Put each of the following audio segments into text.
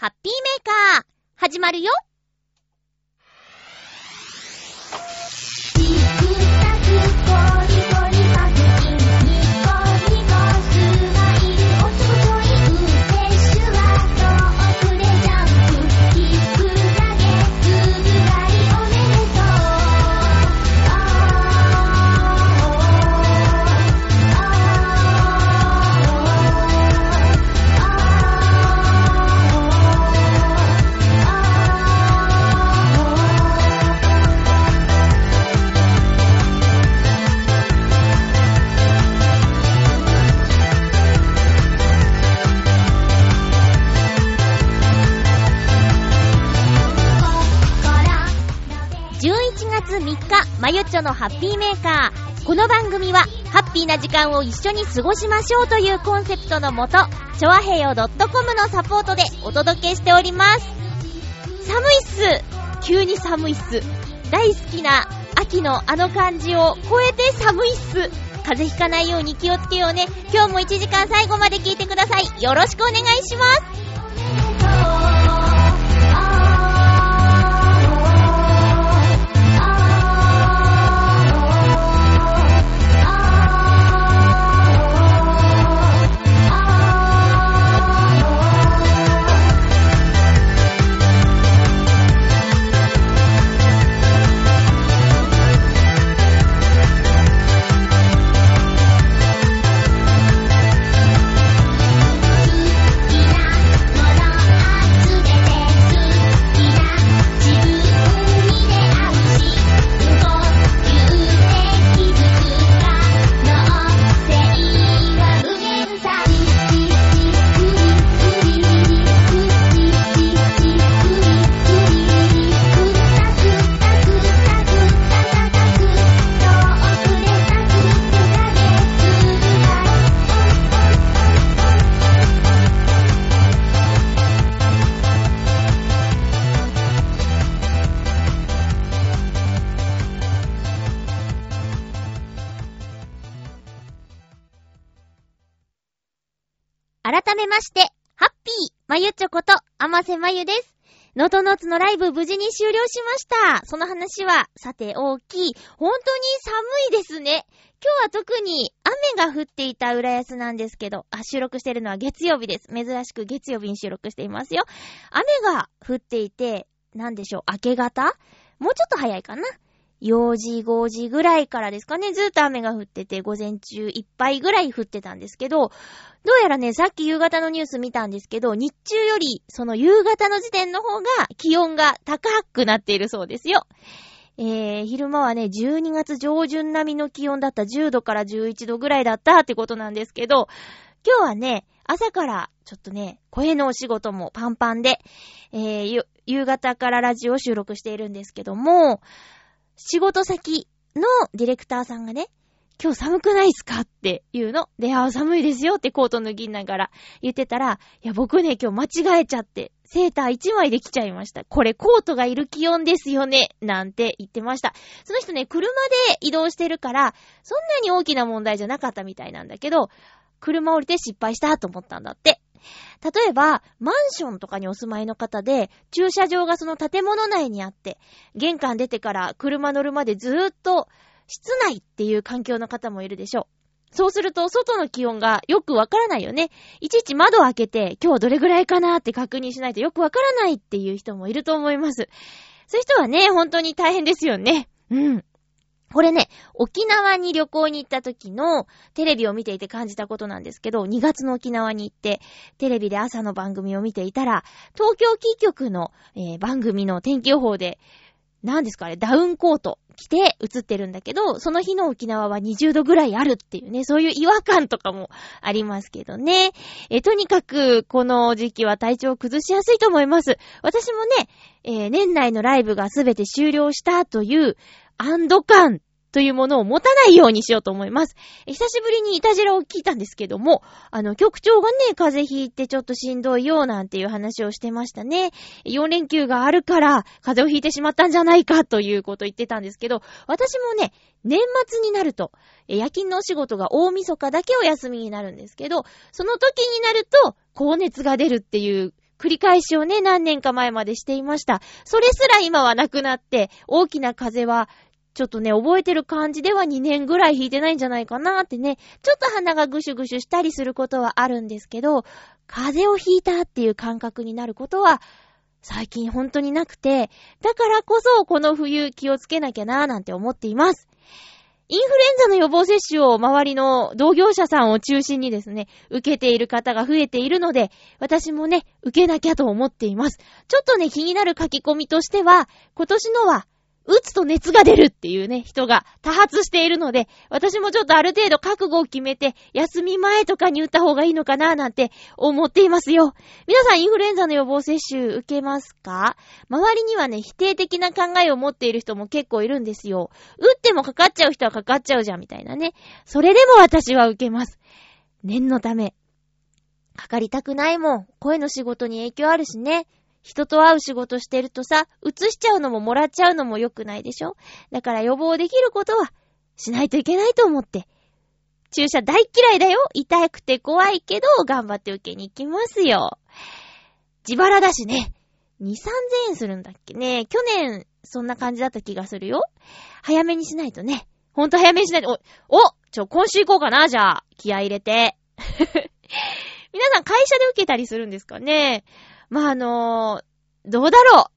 ハッピーメーカー、始まるよ。まゆっちょのハッピーメーカー。この番組は、ハッピーな時間を一緒に過ごしましょうというコンセプトのもと、ちょあへよ .com のサポートでお届けしております。寒いっす急に寒いっす。大好きな秋のあの感じを超えて寒いっす。風邪ひかないように気をつけようね。今日も1時間最後まで聞いてください。よろしくお願いします。まゆちょこと、あませまゆです。のとのつのライブ無事に終了しました。その話は、さて大きい。本当に寒いですね。今日は特に雨が降っていた浦安なんですけど、あ、収録してるのは月曜日です。珍しく月曜日に収録していますよ。雨が降っていて、なんでしょう、明け方？もうちょっと早いかな？4時、5時ぐらいからですかね、ずっと雨が降ってて、午前中いっぱいぐらい降ってたんですけど、どうやらね、さっき夕方のニュース見たんですけど、日中より、その夕方の時点の方が気温が高くなっているそうですよ。えー、昼間はね、12月上旬並みの気温だった10度から11度ぐらいだったってことなんですけど、今日はね、朝からちょっとね、声のお仕事もパンパンで、えー、夕方からラジオ収録しているんですけども、仕事先のディレクターさんがね、今日寒くないっすかって言うの。で、あ、寒いですよってコート脱ぎながら言ってたら、いや、僕ね、今日間違えちゃって、セーター1枚で来ちゃいました。これコートがいる気温ですよね。なんて言ってました。その人ね、車で移動してるから、そんなに大きな問題じゃなかったみたいなんだけど、車降りて失敗したと思ったんだって。例えば、マンションとかにお住まいの方で、駐車場がその建物内にあって、玄関出てから車乗るまでずーっと室内っていう環境の方もいるでしょう。そうすると、外の気温がよくわからないよね。いちいち窓を開けて、今日どれぐらいかなって確認しないとよくわからないっていう人もいると思います。そういう人はね、本当に大変ですよね。うん。これね、沖縄に旅行に行った時のテレビを見ていて感じたことなんですけど、2月の沖縄に行って、テレビで朝の番組を見ていたら、東京キー局の、えー番組の天気予報で、何ですかね、ダウンコート着て映ってるんだけど、その日の沖縄は20度ぐらいあるっていうね、そういう違和感とかもありますけどね。え、とにかく、この時期は体調を崩しやすいと思います。私もね、えー年内のライブがすべて終了したという安堵感というものを持たないようにしようと思います。久しぶりにイタジラを聞いたんですけども、あの、局長がね、風邪ひいてちょっとしんどいよなんていう話をしてましたね。4連休があるから、風邪をひいてしまったんじゃないかということを言ってたんですけど、私もね、年末になると、夜勤のお仕事が大晦日だけお休みになるんですけど、その時になると、高熱が出るっていう繰り返しをね、何年か前までしていました。それすら今はなくなって、大きな風は、ちょっとね、覚えてる感じでは2年ぐらい弾いてないんじゃないかなってね、ちょっと鼻がぐしゅぐしゅしたりすることはあるんですけど、風邪をひいたっていう感覚になることは、最近本当になくて、だからこそこの冬気をつけなきゃなーなんて思っています。インフルエンザの予防接種を周りの同業者さんを中心にですね、受けている方が増えているので、私もね、受けなきゃと思っています。ちょっとね、気になる書き込みとしては、今年のは打つと熱が出るっていうね、人が多発しているので、私もちょっとある程度覚悟を決めて、休み前とかに打った方がいいのかななんて思っていますよ。皆さんインフルエンザの予防接種受けますか？周りにはね、否定的な考えを持っている人も結構いるんですよ。打ってもかかっちゃう人はかかっちゃうじゃんみたいなね。それでも私は受けます。念のため。かかりたくないもん。声の仕事に影響あるしね。人と会う仕事してるとさ、移しちゃうのももらっちゃうのも良くないでしょ？だから予防できることはしないといけないと思って。注射大嫌いだよ痛くて怖いけど、頑張って受けに行きますよ。自腹だしね。2、3000円するんだっけね。去年、そんな感じだった気がするよ。早めにしないとね。ほんと早めにしないと。お、おちょ、今週行こうかな、じゃあ。気合入れて。皆さん会社で受けたりするんですかね？まあ、あのー、どうだろ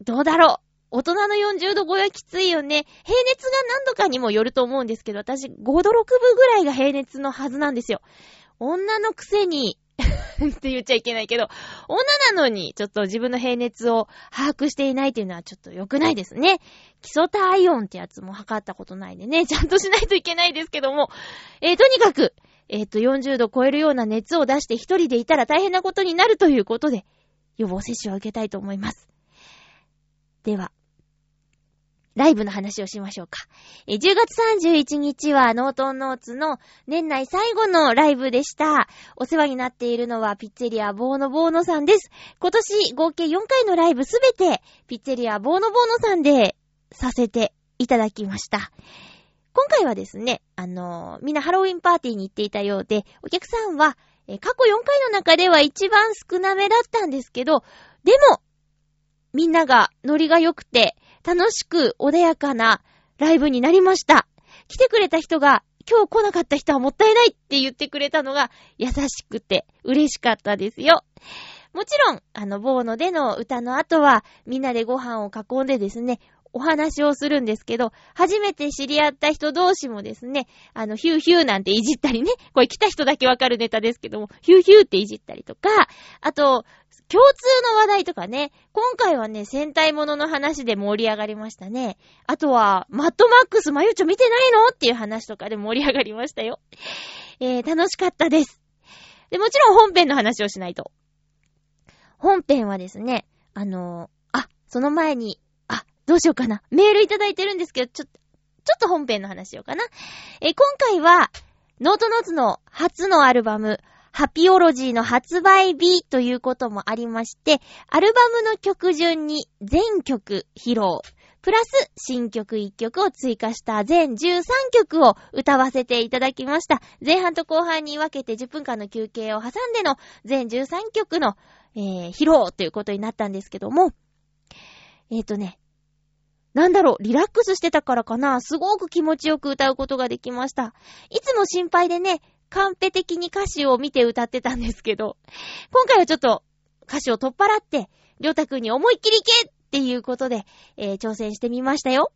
うどうだろう大人の40度超えはきついよね。平熱が何度かにもよると思うんですけど、私5度6分ぐらいが平熱のはずなんですよ。女のくせに って言っちゃいけないけど、女なのに、ちょっと自分の平熱を把握していないっていうのはちょっと良くないですね。基礎体温ってやつも測ったことないんでね、ちゃんとしないといけないですけども、えー、とにかく、えっ、ー、と、40度超えるような熱を出して一人でいたら大変なことになるということで、予防接種を受けたいと思います。では、ライブの話をしましょうか。え10月31日はノートンノーツの年内最後のライブでした。お世話になっているのはピッツェリアボーノボーノさんです。今年合計4回のライブすべてピッツェリアボーノボーノさんでさせていただきました。今回はですね、あのー、みんなハロウィンパーティーに行っていたようで、お客さんは、えー、過去4回の中では一番少なめだったんですけど、でも、みんながノリが良くて、楽しく穏やかなライブになりました。来てくれた人が、今日来なかった人はもったいないって言ってくれたのが優しくて嬉しかったですよ。もちろん、あの、ボーノでの歌の後は、みんなでご飯を囲んでですね、お話をするんですけど、初めて知り合った人同士もですね、あの、ヒューヒューなんていじったりね、これ来た人だけわかるネタですけども、ヒューヒューっていじったりとか、あと、共通の話題とかね、今回はね、戦隊ものの話で盛り上がりましたね。あとは、マッドマックスマユチョ見てないのっていう話とかで盛り上がりましたよ。えー、楽しかったです。で、もちろん本編の話をしないと。本編はですね、あのー、あ、その前にどうしようかな。メールいただいてるんですけど、ちょっと、ちょっと本編の話しようかな。え今回は、ノートノーツの初のアルバム、ハピオロジーの発売日ということもありまして、アルバムの曲順に全曲披露、プラス新曲1曲を追加した全13曲を歌わせていただきました。前半と後半に分けて10分間の休憩を挟んでの全13曲の、えー、披露ということになったんですけども、えっ、ー、とね、なんだろう、リラックスしてたからかな、すごく気持ちよく歌うことができました。いつも心配でね、カンペ的に歌詞を見て歌ってたんですけど、今回はちょっと歌詞を取っ払って、りょうたくんに思いっきりいけっていうことで、えー、挑戦してみましたよ。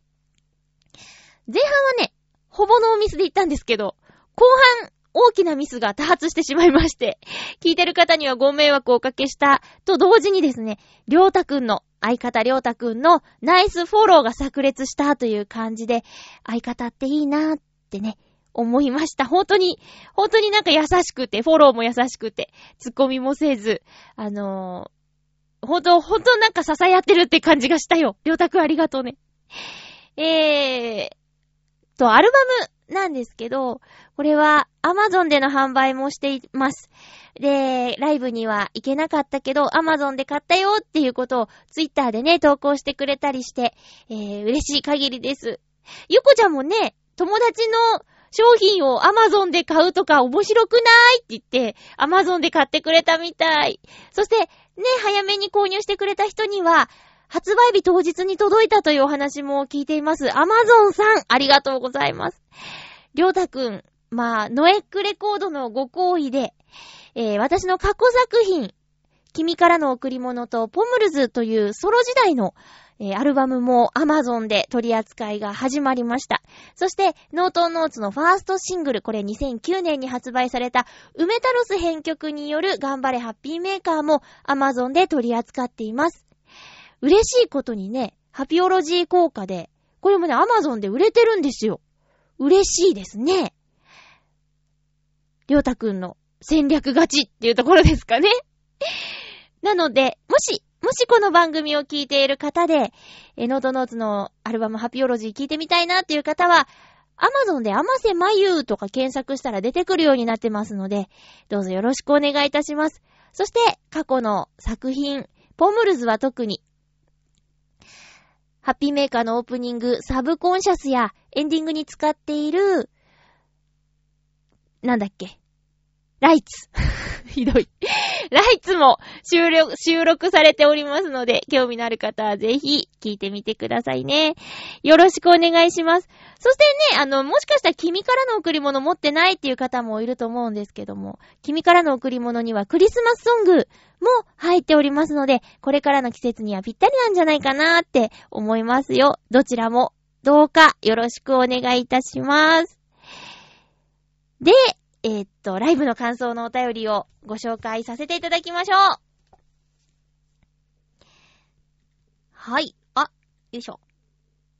前半はね、ほぼノーミスで言ったんですけど、後半、大きなミスが多発してしまいまして、聞いてる方にはご迷惑をおかけしたと同時にですね、りょうたくんの相方りょうたくんのナイスフォローが炸裂したという感じで、相方っていいなーってね、思いました。本当に、本当になんか優しくて、フォローも優しくて、ツッコミもせず、あのー、本当、本当なんか支え合ってるって感じがしたよ。りょうたくんありがとうね。えー、と、アルバムなんですけど、これは Amazon での販売もしています。で、ライブには行けなかったけど、アマゾンで買ったよっていうことをツイッターでね、投稿してくれたりして、えー、嬉しい限りです。ゆこちゃんもね、友達の商品をアマゾンで買うとか面白くないって言って、アマゾンで買ってくれたみたい。そして、ね、早めに購入してくれた人には、発売日当日に届いたというお話も聞いています。アマゾンさん、ありがとうございます。りょうたくん、まあ、ノエックレコードのご好意で、えー、私の過去作品、君からの贈り物とポムルズというソロ時代の、えー、アルバムも Amazon で取り扱いが始まりました。そして、ノートンノーツのファーストシングル、これ2009年に発売された、ウメタロス編曲による頑張れハッピーメーカーも Amazon で取り扱っています。嬉しいことにね、ハピオロジー効果で、これもね、Amazon で売れてるんですよ。嬉しいですね。りょうたくんの戦略勝ちっていうところですかね。なので、もし、もしこの番組を聞いている方で、えノートノーツのアルバムハピオロジー聞いてみたいなっていう方は、アマゾンでアマセマユーとか検索したら出てくるようになってますので、どうぞよろしくお願いいたします。そして、過去の作品、ポムルズは特に、ハッピーメーカーのオープニング、サブコンシャスやエンディングに使っている、なんだっけ、ライツ。ひどい。ライツも収録、収録されておりますので、興味のある方はぜひ聞いてみてくださいね。よろしくお願いします。そしてね、あの、もしかしたら君からの贈り物持ってないっていう方もいると思うんですけども、君からの贈り物にはクリスマスソングも入っておりますので、これからの季節にはぴったりなんじゃないかなって思いますよ。どちらもどうかよろしくお願いいたします。で、えー、っと、ライブの感想のお便りをご紹介させていただきましょう。はい。あ、よいしょ。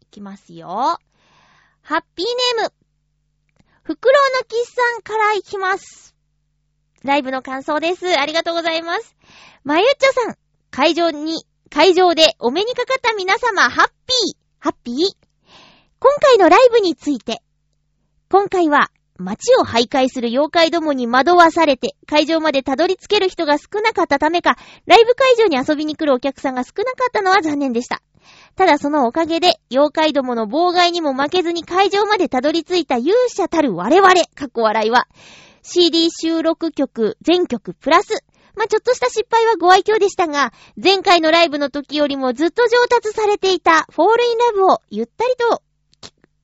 いきますよ。ハッピーネーム。フクロウのキスさんからいきます。ライブの感想です。ありがとうございます。まゆっちょさん、会場に、会場でお目にかかった皆様、ハッピー、ハッピー？今回のライブについて、今回は街を徘徊する妖怪どもに惑わされて、会場までたどり着ける人が少なかったためか、ライブ会場に遊びに来るお客さんが少なかったのは残念でした。ただそのおかげで、妖怪どもの妨害にも負けずに会場までたどり着いた勇者たる我々、過去笑いは、CD 収録曲全曲プラス、まあ、ちょっとした失敗はご愛嬌でしたが、前回のライブの時よりもずっと上達されていたフォールインラブをゆったりと、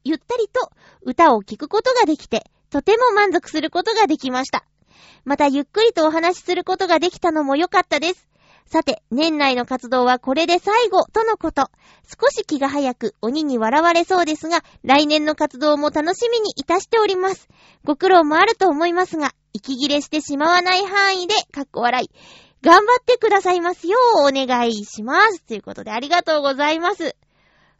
ゆったりと歌を聴くことができて、とても満足することができました。またゆっくりとお話しすることができたのも良かったです。さて、年内の活動はこれで最後とのこと。少し気が早く鬼に笑われそうですが、来年の活動も楽しみにいたしております。ご苦労もあると思いますが、息切れしてしまわない範囲で、かっこ笑い。頑張ってくださいますようお願いします。ということでありがとうございます。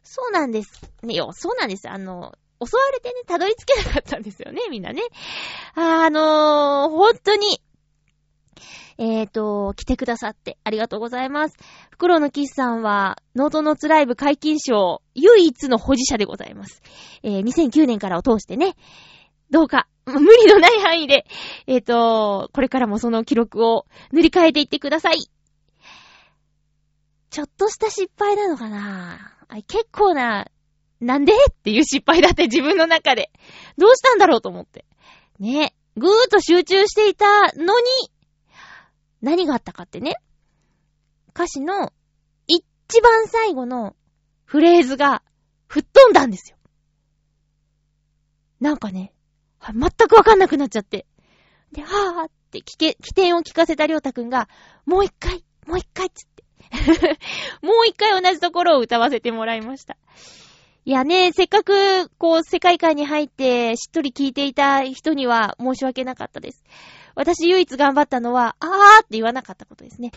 そうなんです。ねよ、そうなんです。あの、襲われてね、たどり着けなかったんですよね、みんなね。あのー、本当に、えーと、来てくださってありがとうございます。フクロウのキスさんは、ノートノーツライブ解禁賞唯一の保持者でございます。えー、2009年からを通してね、どうか、無理のない範囲で、えーと、これからもその記録を塗り替えていってください。ちょっとした失敗なのかな結構ななんで？っていう失敗だって自分の中で。どうしたんだろうと思って。ね。ぐーっと集中していたのに、何があったかってね。歌詞の一番最後のフレーズが吹っ飛んだんですよ。なんかね、全くわかんなくなっちゃって。で、はぁーって聞け、起点を聞かせたりょうたくんが、もう一回、もう一回っつって。もう一回同じところを歌わせてもらいました。いやね、せっかく、こう、世界観に入って、しっとり聞いていた人には申し訳なかったです。私唯一頑張ったのは、あーって言わなかったことですね。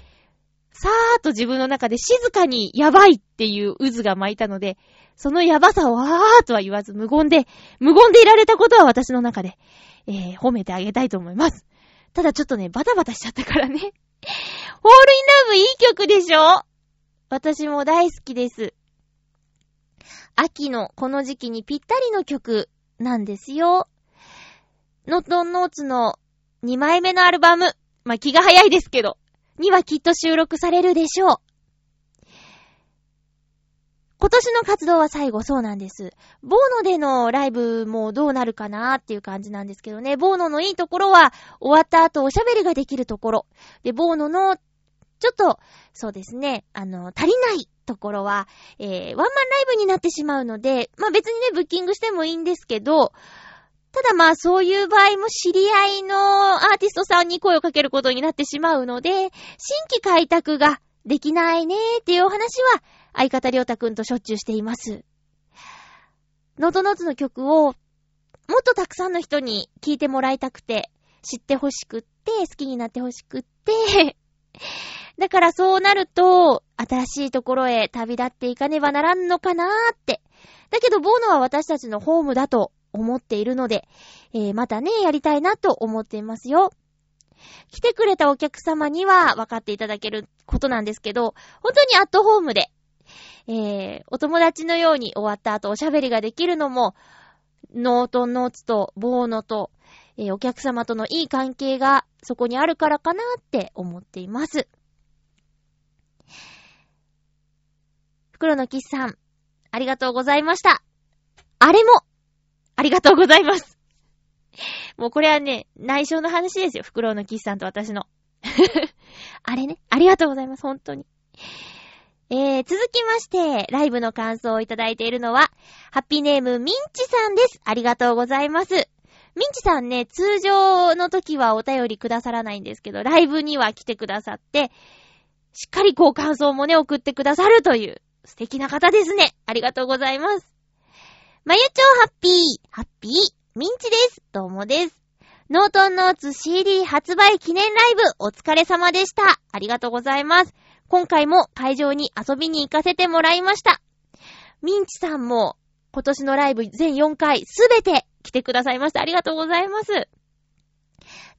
さーっと自分の中で静かにやばいっていう渦が巻いたので、そのやばさをあーとは言わず無言で、無言でいられたことは私の中で、えー、褒めてあげたいと思います。ただちょっとね、バタバタしちゃったからね。ホールインラブいい曲でしょ？私も大好きです。秋のこの時期にぴったりの曲なんですよ。ノットンノーツの2枚目のアルバム、まあ、気が早いですけど、にはきっと収録されるでしょう。今年の活動は最後そうなんです。ボーノでのライブもどうなるかなーっていう感じなんですけどね。ボーノのいいところは、終わった後おしゃべりができるところ。で、ボーノの、ちょっと、そうですね、あの、足りないところは、えー、ワンマンライブになってしまうので、まあ別にね、ブッキングしてもいいんですけど、ただまあそういう場合も知り合いのアーティストさんに声をかけることになってしまうので、新規開拓ができないねーっていうお話は相方りょうたくんとしょっちゅうしています。ノートノーツの曲をもっとたくさんの人に聴いてもらいたくて、知ってほしくって、好きになってほしくって だからそうなると、新しいところへ旅立っていかねばならんのかなーって。だけど、ボーノは私たちのホームだと思っているので、えー、またね、やりたいなと思っていますよ。来てくれたお客様には分かっていただけることなんですけど、本当にアットホームで、えー、お友達のように終わった後おしゃべりができるのも、ノートンノーツとボーノと、えー、お客様とのいい関係がそこにあるからかなって思っています。袋のキスさん、ありがとうございました。あれも、ありがとうございます。もうこれはね、内緒の話ですよ。フクロウのキスさんと私の。あれね、ありがとうございます。本当に。えー、続きまして、ライブの感想をいただいているのは、ハッピーネームミンチさんです。ありがとうございます。ミンチさんね、通常の時はお便りくださらないんですけど、ライブには来てくださって、しっかりこう感想もね、送ってくださるという、素敵な方ですね。ありがとうございます。まゆちょうハッピー、ハッピー、ミンチです。どうもです。ノートンノーツ CD 発売記念ライブ、お疲れ様でした。ありがとうございます。今回も会場に遊びに行かせてもらいました。ミンチさんも今年のライブ全4回すべて来てくださいました。ありがとうございます。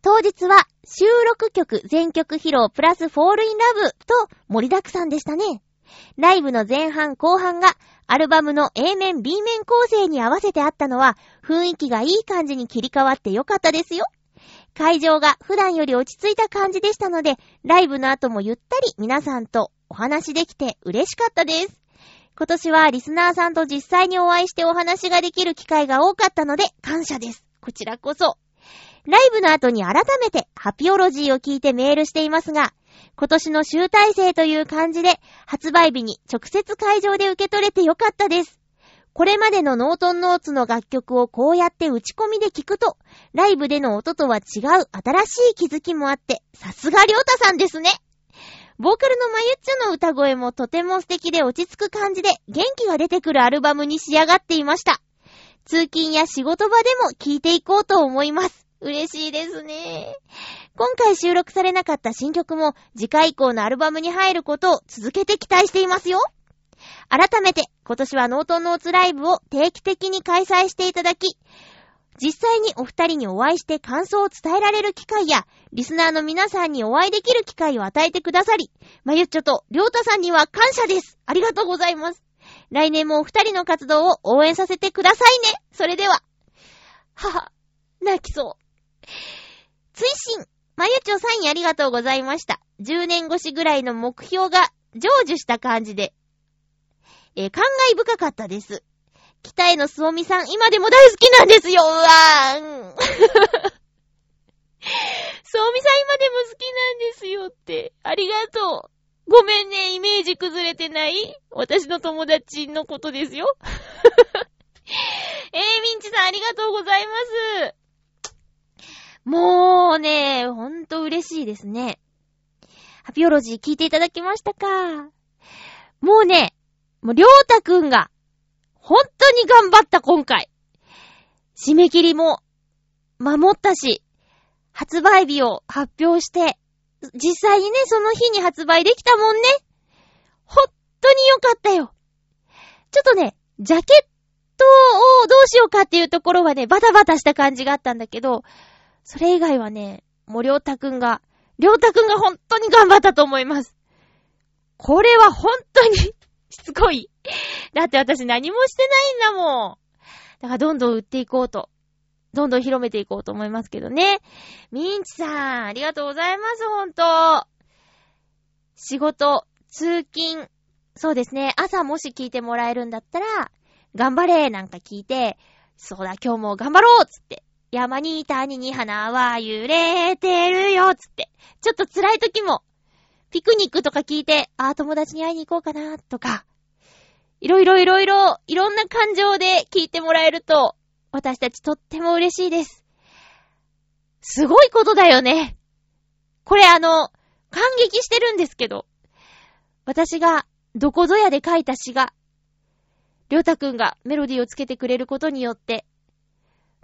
当日は収録曲全曲披露プラスフォールインラブと盛りだくさんでしたね。ライブの前半後半がアルバムの A 面 B 面構成に合わせてあったのは雰囲気がいい感じに切り替わってよかったですよ。会場が普段より落ち着いた感じでしたので、ライブの後もゆったり皆さんとお話できて嬉しかったです。今年はリスナーさんと実際にお会いしてお話ができる機会が多かったので感謝です。こちらこそ。ライブの後に改めてハピオロジーを聞いてメールしていますが、今年の集大成という感じで、発売日に直接会場で受け取れてよかったです。これまでのノートンノーツの楽曲をこうやって打ち込みで聞くと、ライブでの音とは違う新しい気づきもあって、さすがりょうたさんですね。ボーカルのまゆっちょの歌声もとても素敵で落ち着く感じで元気が出てくるアルバムに仕上がっていました。通勤や仕事場でも聴いていこうと思います。嬉しいですね。今回収録されなかった新曲も次回以降のアルバムに入ることを続けて期待していますよ。改めて今年はノートノーツライブを定期的に開催していただき、実際にお二人にお会いして感想を伝えられる機会や、リスナーの皆さんにお会いできる機会を与えてくださり、まゆっちょとりょうたさんには感謝です。ありがとうございます。来年もお二人の活動を応援させてくださいね。それでは。はは、泣きそう。追伸まゆちょサインありがとうございました。10年越しぐらいの目標が成就した感じで、えー、感慨深かったです。北へのすおみさん、今でも大好きなんですようわーん。すおみさん今でも好きなんですよって。ありがとう。ごめんね、イメージ崩れてない？私の友達のことですよ。えー、ミンチさんありがとうございます。もうね、ほんと嬉しいですね。ハピオロジー聞いていただきましたか？もうね、もうりょうたくんが、本当に頑張った今回。締め切りも、守ったし、発売日を発表して、実際にね、その日に発売できたもんね。ほんとによかったよ。ちょっとね、ジャケットをどうしようかっていうところはね、バタバタした感じがあったんだけど、それ以外はね、もうりょうたくんが、りょうたくんが本当に頑張ったと思います。これは本当にしつこい。だって私何もしてないんだもん。だからどんどん売っていこうと。どんどん広めていこうと思いますけどね。ミンチさん、ありがとうございます、ほんと。仕事、通勤、そうですね、朝もし聞いてもらえるんだったら、頑張れなんか聞いて、そうだ、今日も頑張ろうつって、山に谷に花は揺れてるよつって、ちょっと辛い時も、ピクニックとか聞いて、ああ、友達に会いに行こうかな、とか、いろいろいろいろ、いろんな感情で聞いてもらえると、私たちとっても嬉しいです。すごいことだよね。これあの、感激してるんですけど、私がどこぞやで書いた詩が、りょうたくんがメロディーをつけてくれることによって、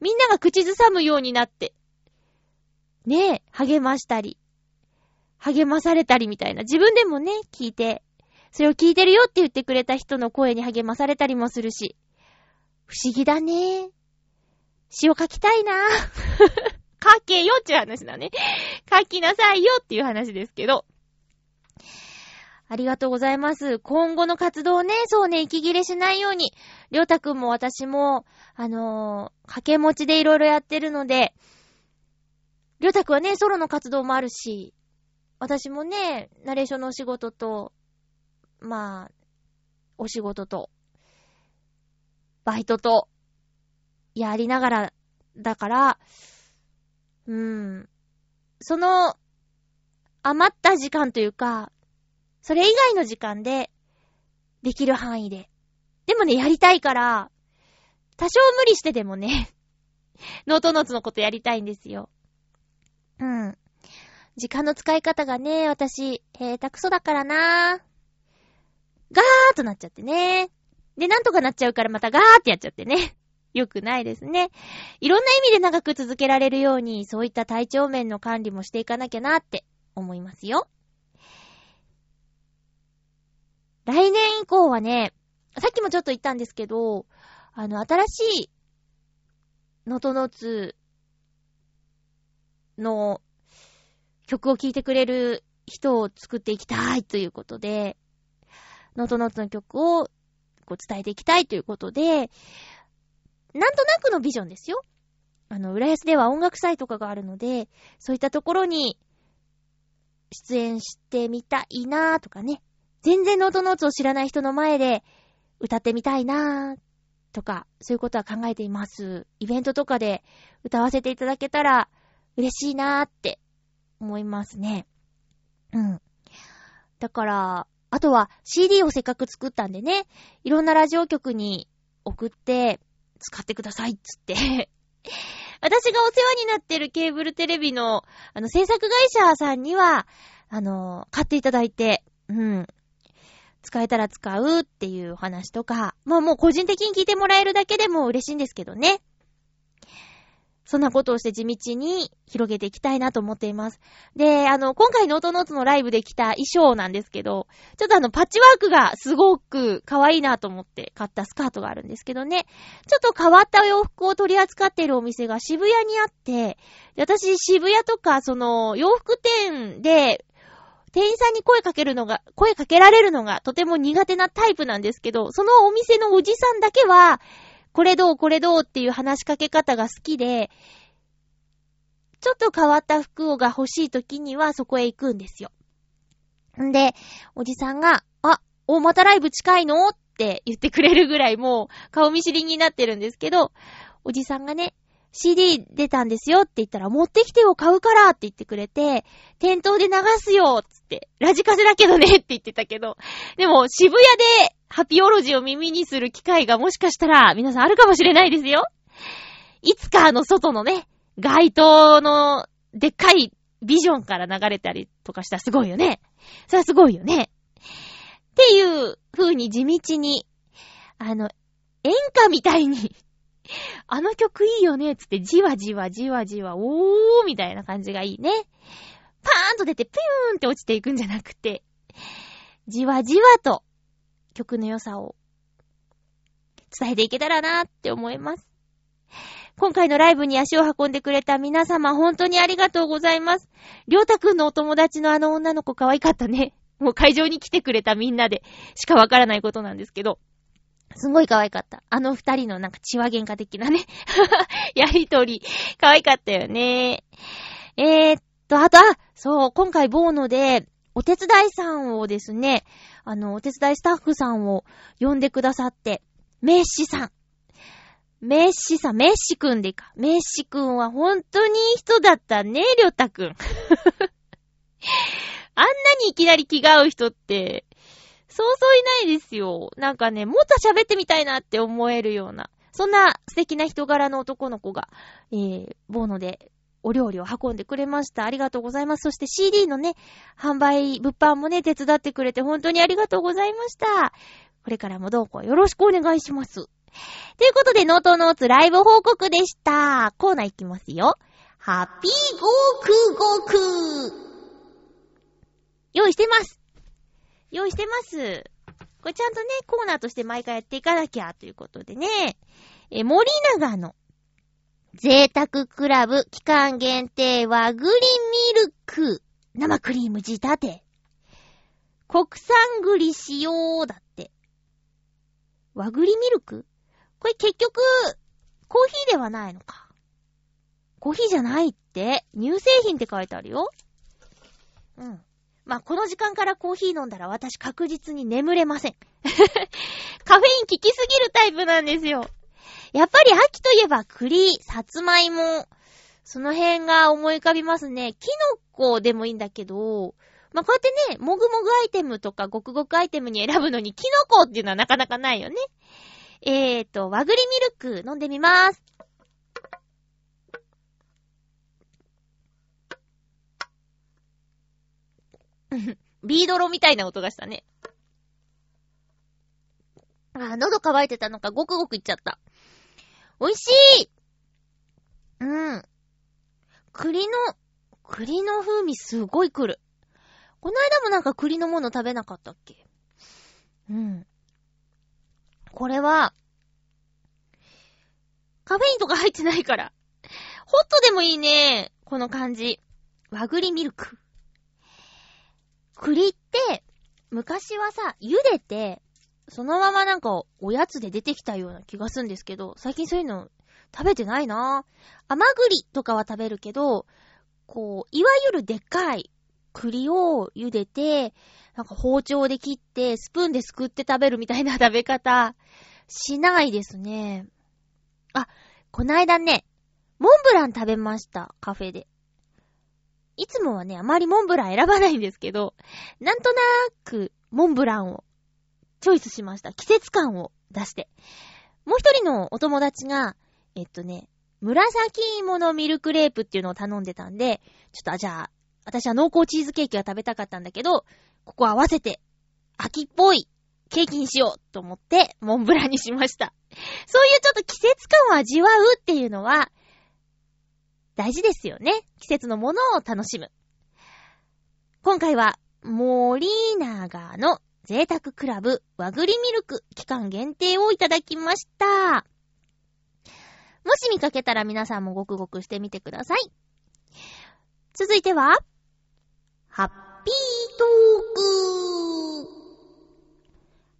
みんなが口ずさむようになって、ねえ、励ましたり、励まされたりみたいな、自分でもね、聞いて、それを聞いてるよって言ってくれた人の声に励まされたりもするし、不思議だね。詩を書きたいな 書けよっていう話だね。書きなさいよっていう話ですけど。ありがとうございます。今後の活動ね、そうね、息切れしないように、りょうたくんも私も、あのー、掛け持ちでいろいろやってるので、りょうたくんはね、ソロの活動もあるし、私もね、ナレーションのお仕事と、まあ、お仕事と、バイトと、やりながら、だから、うーん、その、余った時間というか、それ以外の時間で、できる範囲で。でもね、やりたいから、多少無理してでもね、ノートノーツのことやりたいんですよ。うん。時間の使い方がね、私、へーたくそだからなガーッとなっちゃってね。で、なんとかなっちゃうからまたガーってやっちゃってね。よくないですね。いろんな意味で長く続けられるように、そういった体調面の管理もしていかなきゃなって思いますよ。来年以降はね、さっきもちょっと言ったんですけど、あの、新しい、ノトノツの曲を聴いてくれる人を作っていきたいということで、ノートノツの曲をこう伝えていきたいということで、なんとなくのビジョンですよ。あの、浦安では音楽祭とかがあるので、そういったところに出演してみたいなーとかね。全然ノートノーツを知らない人の前で歌ってみたいなーとか、そういうことは考えています。イベントとかで歌わせていただけたら嬉しいなーって思いますね。うん。だから、あとは CD をせっかく作ったんでね、いろんなラジオ局に送って使ってくださいっつって 私がお世話になってるケーブルテレビの、あの、制作会社さんには、あの、買っていただいて、うん。使えたら使うっていう話とか、まあもう個人的に聞いてもらえるだけでも嬉しいんですけどね。そんなことをして地道に広げていきたいなと思っています。で、あの、今回ノートノーツのライブで着た衣装なんですけど、ちょっとあの、パッチワークがすごく可愛いなと思って買ったスカートがあるんですけどね、ちょっと変わった洋服を取り扱っているお店が渋谷にあって、私渋谷とかその洋服店で店員さんに声かけるのが、声かけられるのがとても苦手なタイプなんですけど、そのお店のおじさんだけは、これどうこれどうっていう話しかけ方が好きで、ちょっと変わった服が欲しい時にはそこへ行くんですよ。んで、おじさんが、あ、お、またライブ近いのって言ってくれるぐらいもう顔見知りになってるんですけど、おじさんがね、CD 出たんですよって言ったら、持ってきてよ、買うからって言ってくれて、店頭で流すよつって、ラジカセだけどねって言ってたけど、でも渋谷でハピオロジーを耳にする機会がもしかしたら皆さんあるかもしれないですよ。いつかあの外のね、街灯のでっかいビジョンから流れたりとかしたらすごいよね。それはすごいよね。っていう風に地道に、あの、演歌みたいにあの曲いいよねつってじわじわじわじわ、おーみたいな感じがいいね。パーンと出てピューンって落ちていくんじゃなくて、じわじわと曲の良さを伝えていけたらなって思います。今回のライブに足を運んでくれた皆様、本当にありがとうございます。りょうたくんのお友達のあの女の子可愛かったね。もう会場に来てくれたみんなでしかわからないことなんですけど。すごい可愛かった。あの二人のなんか血話喧嘩的なね。やりとり。可愛かったよね。えー、っと、あと、あ、そう、今回ボーノでお手伝いさんをですね、あの、お手伝いスタッフさんを呼んでくださって、メッシさん。メッシさん、メッシくんでいいか。メッシくんは本当にいい人だったね、りょうたくん。あんなにいきなり気が合う人って、そうそういないですよ。なんかね、もっと喋ってみたいなって思えるような、そんな素敵な人柄の男の子が、えー、ボーノでお料理を運んでくれました。ありがとうございます。そして CD のね、販売、物販もね、手伝ってくれて本当にありがとうございました。これからもどうかよろしくお願いします。ということで、ノートノーツライブ報告でした。コーナーいきますよ。ハッピーゴークゴーク用意してます。用意してます。これちゃんとね、コーナーとして毎回やっていかなきゃということでね。え、森永の贅沢クラブ期間限定和栗ミルク生クリーム仕立て。国産栗使用だって。和栗ミルク？これ結局、コーヒーではないのか。コーヒーじゃないって、乳製品って書いてあるよ。うん。まあ、この時間からコーヒー飲んだら私確実に眠れません。カフェイン効きすぎるタイプなんですよ。やっぱり秋といえば栗、さつまいも、その辺が思い浮かびますね。キノコでもいいんだけど、まあ、こうやってね、もぐもぐアイテムとかごくごくアイテムに選ぶのにキノコっていうのはなかなかないよね。えーと、和栗ミルク飲んでみまーす。ビードロみたいな音がしたね。あ、喉乾いてたのかごくごくいっちゃった。美味しいうん。栗の、栗の風味すごい来る。この間もなんか栗のもの食べなかったっけ？うん。これは、カフェインとか入ってないから。ホットでもいいね。この感じ。和栗ミルク。栗って、昔はさ、茹でて、そのままなんかおやつで出てきたような気がするんですけど、最近そういうの食べてないなぁ甘栗とかは食べるけど、こう、いわゆるでっかい栗を茹でて、なんか包丁で切って、スプーンですくって食べるみたいな食べ方、しないですね。あ、こないだね、モンブラン食べました、カフェで。いつもはね、あまりモンブラン選ばないんですけど、なんとなく、モンブランをチョイスしました。季節感を出して。もう一人のお友達が、えっとね、紫芋のミルクレープっていうのを頼んでたんで、ちょっと、あ、じゃあ、私は濃厚チーズケーキが食べたかったんだけど、ここ合わせて、秋っぽいケーキにしようと思って、モンブランにしました。そういうちょっと季節感を味わうっていうのは、大事ですよね。季節のものを楽しむ。今回は、モリーナガの贅沢クラブ和栗ミルク期間限定をいただきました。もし見かけたら皆さんもごくごくしてみてください。続いては、ハッピートーク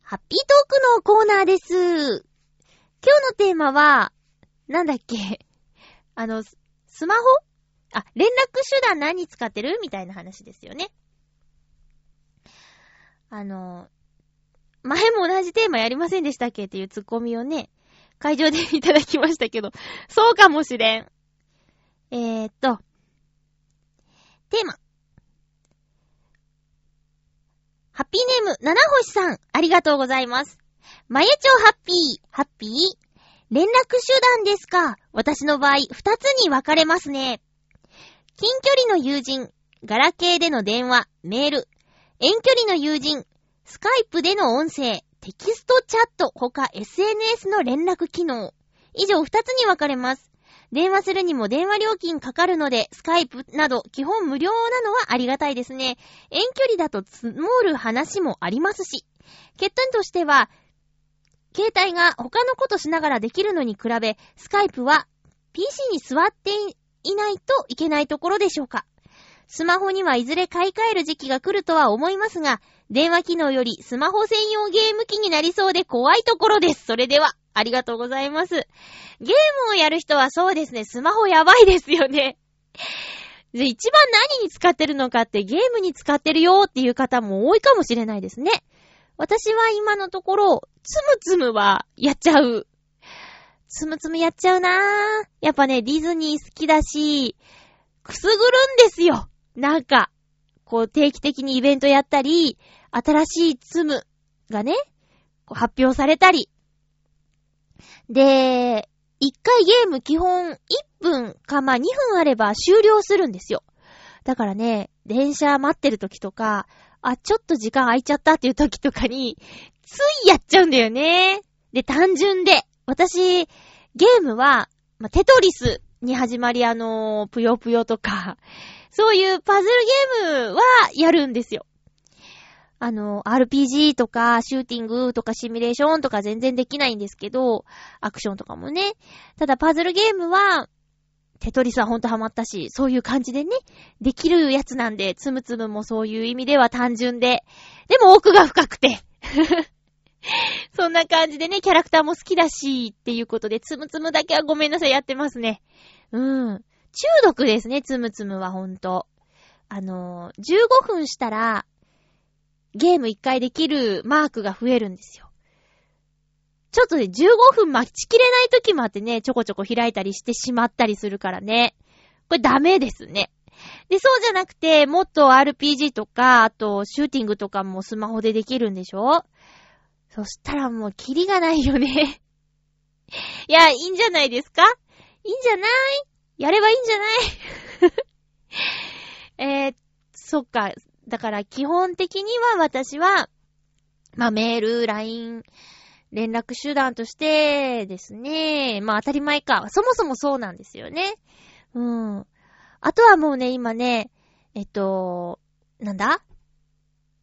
ハッピートークのコーナーです。今日のテーマは、なんだっけ？あの、スマホ？あ、連絡手段何使ってる？みたいな話ですよね。あの、前も同じテーマやりませんでしたっけっていうツッコミをね、会場でいただきましたけど、そうかもしれん。えー、っと、テーマ。ハッピーネーム、七星さん、ありがとうございます。まゆちょハッピー、ハッピー？連絡手段ですか？私の場合、二つに分かれますね。近距離の友人、ガラケーでの電話、メール、遠距離の友人、スカイプでの音声、テキストチャット、他 SNS の連絡機能。以上二つに分かれます。電話するにも電話料金かかるので、スカイプなど基本無料なのはありがたいですね。遠距離だと積もる話もありますし。欠点としては、携帯が他のことしながらできるのに比べ、スカイプは PC に座っていないといけないところでしょうか。スマホにはいずれ買い替える時期が来るとは思いますが、電話機能よりスマホ専用ゲーム機になりそうで怖いところです。それでは、ありがとうございます。ゲームをやる人はそうですね、スマホやばいですよね。で、一番何に使ってるのかってゲームに使ってるよっていう方も多いかもしれないですね。私は今のところ、つむつむはやっちゃう。つむつむやっちゃうなぁ。やっぱね、ディズニー好きだし、くすぐるんですよ。なんか、こう定期的にイベントやったり、新しいつむがね、発表されたり。で、一回ゲーム基本1分かまあ2分あれば終了するんですよ。だからね、電車待ってる時とか、あ、ちょっと時間空いちゃったっていう時とかに、ついやっちゃうんだよね。で、単純で。私、ゲームは、まあ、テトリスに始まりあのー、ぷよぷよとか、そういうパズルゲームはやるんですよ。あの、RPG とか、シューティングとか、シミュレーションとか全然できないんですけど、アクションとかもね。ただ、パズルゲームは、テトリスはほんとハマったし、そういう感じでね、できるやつなんで、つむつむもそういう意味では単純で、でも奥が深くて。そんな感じでね、キャラクターも好きだし、っていうことで、つむつむだけはごめんなさい、やってますね。うん。中毒ですね、つむつむはほんと。あのー、15分したら、ゲーム1回できるマークが増えるんですよ。ちょっとね、15分待ちきれない時もあってね、ちょこちょこ開いたりしてしまったりするからね。これダメですね。で、そうじゃなくて、もっと RPG とか、あと、シューティングとかもスマホでできるんでしょそしたらもう、キリがないよね いや、いいんじゃないですか？いいんじゃない？やればいいんじゃない？えー、そっか。だから基本的には私は、まあメール、LINE、連絡手段としてですね、まあ当たり前か。そもそもそうなんですよね。うん。あとはもうね、今ね、えっと、なんだ？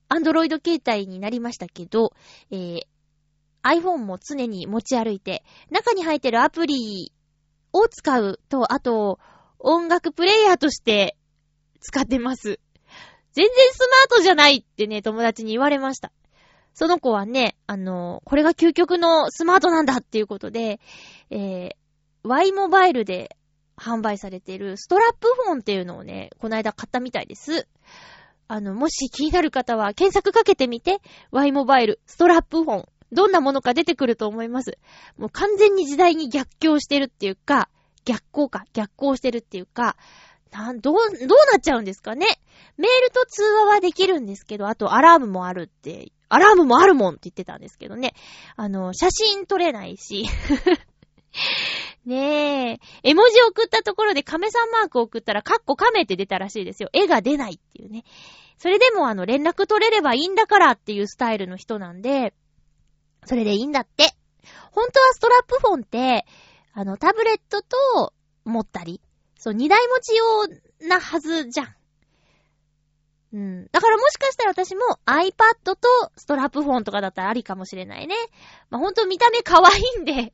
アンドロイド携帯になりましたけど、えー、iPhone も常に持ち歩いて、中に入ってるアプリを使うと、あと、音楽プレイヤーとして使ってます。全然スマートじゃないってね、友達に言われました。その子はね、あの、これが究極のスマートなんだっていうことで、えー、Y モバイルで販売されているストラップフォンっていうのをね、この間買ったみたいです。あの、もし気になる方は検索かけてみて、Y モバイル、ストラップフォン。どんなものか出てくると思います。もう完全に時代に逆行してるっていうか、逆行か、逆行してるっていうか、なん、どう、どうなっちゃうんですかねメールと通話はできるんですけど、あとアラームもあるって、アラームもあるもんって言ってたんですけどね。あの、写真撮れないし。ねえ。絵文字送ったところで亀さんマーク送ったら、カッコ亀って出たらしいですよ。絵が出ないっていうね。それでもあの、連絡取れればいいんだからっていうスタイルの人なんで、それでいいんだって。本当はストラップフォンって、あの、タブレットと持ったり、そう、二台持ち用なはずじゃん。うん。だからもしかしたら私も iPad とストラップフォンとかだったらありかもしれないね。まあ、ほんと見た目可愛いんで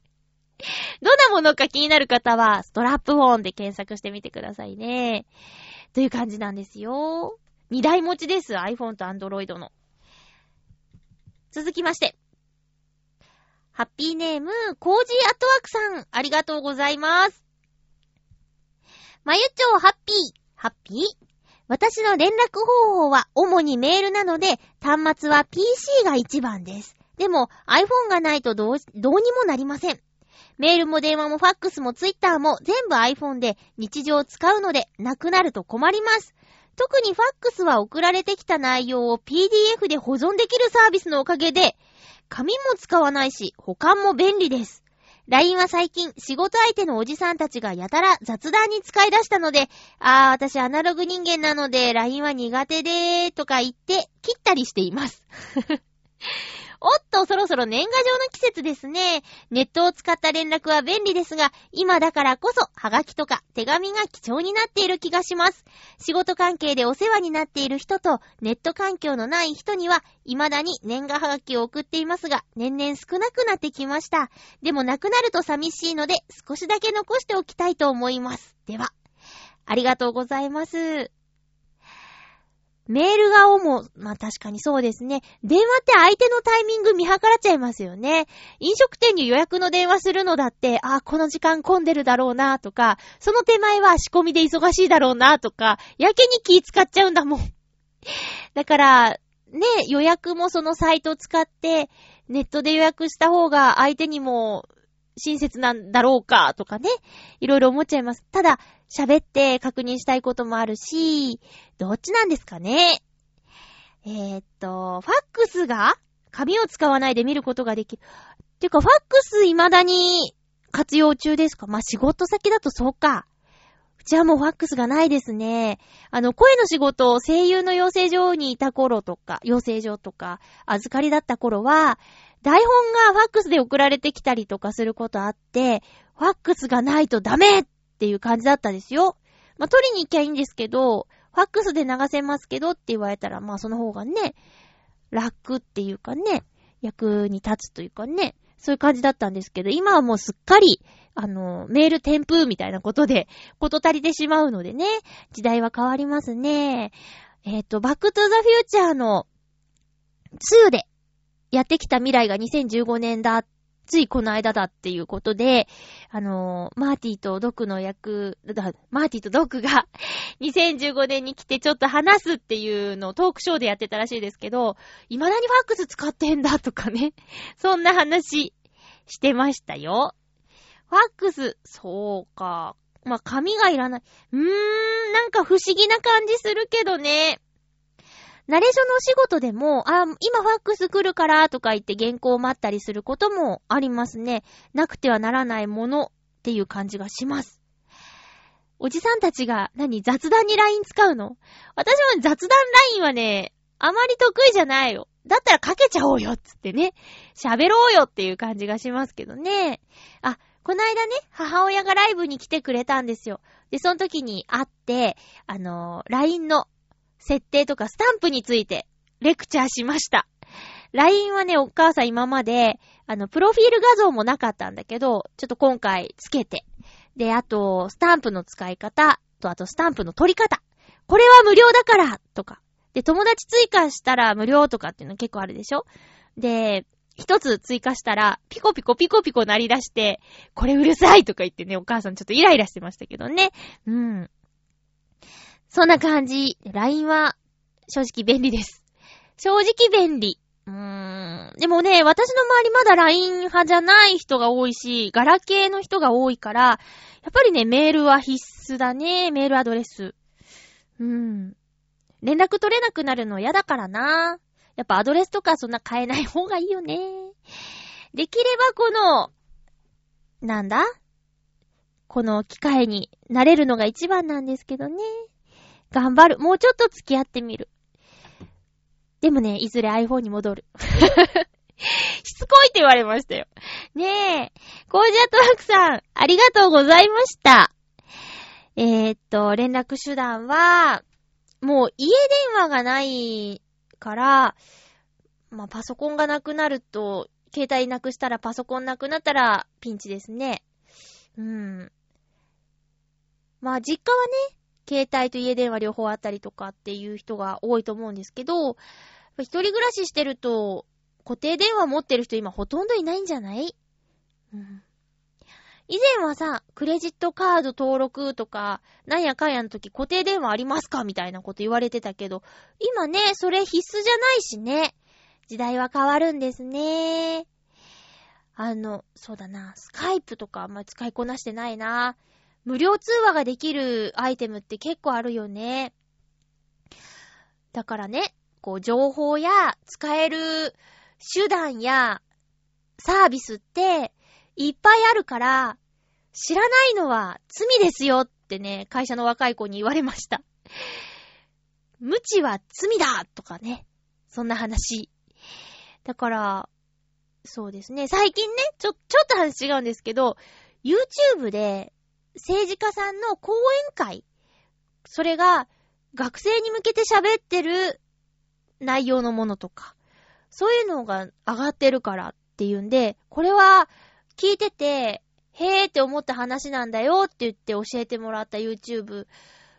どんなものか気になる方は、ストラップフォンで検索してみてくださいね。という感じなんですよ。二台持ちです。iPhone と Android の。続きまして。ハッピーネーム、コージーアトワークさん、ありがとうございます。まゆちょうハッピー、ハッピー？私の連絡方法は主にメールなので、端末は PC が一番です。でも iPhone がないとどう、どうにもなりません。メールも電話もファックスも Twitter も全部 iPhone で日常使うので、なくなると困ります。特にファックスは送られてきた内容を PDF で保存できるサービスのおかげで、紙も使わないし、保管も便利です。LINE は最近、仕事相手のおじさんたちがやたら雑談に使い出したので、あー、私アナログ人間なので、LINE は苦手でー、とか言って、切ったりしています。おっと、そろそろ年賀状の季節ですね。ネットを使った連絡は便利ですが、今だからこそ、ハガキとか手紙が貴重になっている気がします。仕事関係でお世話になっている人と、ネット環境のない人には、未だに年賀ハガキを送っていますが、年々少なくなってきました。でもなくなると寂しいので、少しだけ残しておきたいと思います。では、ありがとうございます。メールが主、まあ確かにそうですね。電話って相手のタイミング見計らっちゃいますよね。飲食店に予約の電話するのだって、あ、この時間混んでるだろうなとか、その手前は仕込みで忙しいだろうなとか、やけに気使っちゃうんだもん。だから、ね、予約もそのサイトを使って、ネットで予約した方が相手にも親切なんだろうかとかね、いろいろ思っちゃいます。ただ、喋って確認したいこともあるし、どっちなんですかね？えー、っと、ファックスが紙を使わないで見ることができる。てか、ファックス未だに活用中ですか？まあ、仕事先だとそうか。うちはもうファックスがないですね。あの、声の仕事、声優の養成所にいた頃とか、養成所とか、預かりだった頃は、台本がファックスで送られてきたりとかすることあって、ファックスがないとダメっっていう感じだったですよ。まあ、取りに行きゃいいんですけど、ファックスで流せますけどって言われたら、まあその方がね、楽っていうかね、役に立つというかね、そういう感じだったんですけど、今はもうすっかり、あの、メール添付みたいなことで、こと足りてしまうのでね、時代は変わりますね。えっ、ー、と、バックトゥザフューチャーの2でやってきた未来が2015年だっ、ついこの間だっていうことで、あのー、マーティとドクの役、マーティとドクが 2015年に来てちょっと話すっていうのをトークショーでやってたらしいですけど、未だにファックス使ってんだとかね。そんな話してましたよ。ファックス、そうか。まあ、紙がいらない。うーん、なんか不思議な感じするけどね。ナレーションのお仕事でも、あ、今ファックス来るからとか言って原稿を待ったりすることもありますね。なくてはならないものっていう感じがします。おじさんたちが何雑談に LINE 使うの？私も雑談 LINE はね、あまり得意じゃないよ。だったらかけちゃおうよっつってね。喋ろうよっていう感じがしますけどね。あ、この間ね、母親がライブに来てくれたんですよ。で、その時に会って、あのー、LINE の設定とかスタンプについてレクチャーしました。LINE はね、お母さん今まで、あの、プロフィール画像もなかったんだけど、ちょっと今回つけて。で、あと、スタンプの使い方と、あとスタンプの取り方。これは無料だからとか。で、友達追加したら無料とかっていうの結構あるでしょ？で、一つ追加したら、ピコピコピコピコ鳴り出して、これうるさいとか言ってね、お母さんちょっとイライラしてましたけどね。うん。そんな感じ。LINE は正直便利です。正直便利。うーん。でもね、私の周りまだ LINE 派じゃない人が多いし、ガラケーの人が多いから、やっぱりね、メールは必須だね。メールアドレス。うーん。連絡取れなくなるの嫌だからな。やっぱアドレスとかそんな変えない方がいいよね。できればこの、なんだ？この機会になれるのが一番なんですけどね。頑張る。もうちょっと付き合ってみる。でもね、いずれ iPhone に戻る。しつこいって言われましたよ。ねえ。コージアトワークさん、ありがとうございました。えー、っと、連絡手段は、もう家電話がないから、まあ、パソコンがなくなると、携帯なくしたらパソコンなくなったらピンチですね。うん。まあ、実家はね、携帯と家電話両方あったりとかっていう人が多いと思うんですけど、一人暮らししてると、固定電話持ってる人今ほとんどいないんじゃない？うん。以前はさ、クレジットカード登録とか、なんやかんやの時固定電話ありますか？みたいなこと言われてたけど、今ね、それ必須じゃないしね。時代は変わるんですね。あの、そうだな、スカイプとかあんまり使いこなしてないな。無料通話ができるアイテムって結構あるよね。だからね、こう、情報や使える手段やサービスっていっぱいあるから、知らないのは罪ですよってね、会社の若い子に言われました。無知は罪だとかね。そんな話。だから、そうですね。最近ね、ちょ、ちょっと話違うんですけど、YouTube で政治家さんの講演会、それが学生に向けて喋ってる内容のものとか、そういうのが上がってるからっていうんで、これは聞いてて、へーって思った話なんだよって言って教えてもらった YouTube、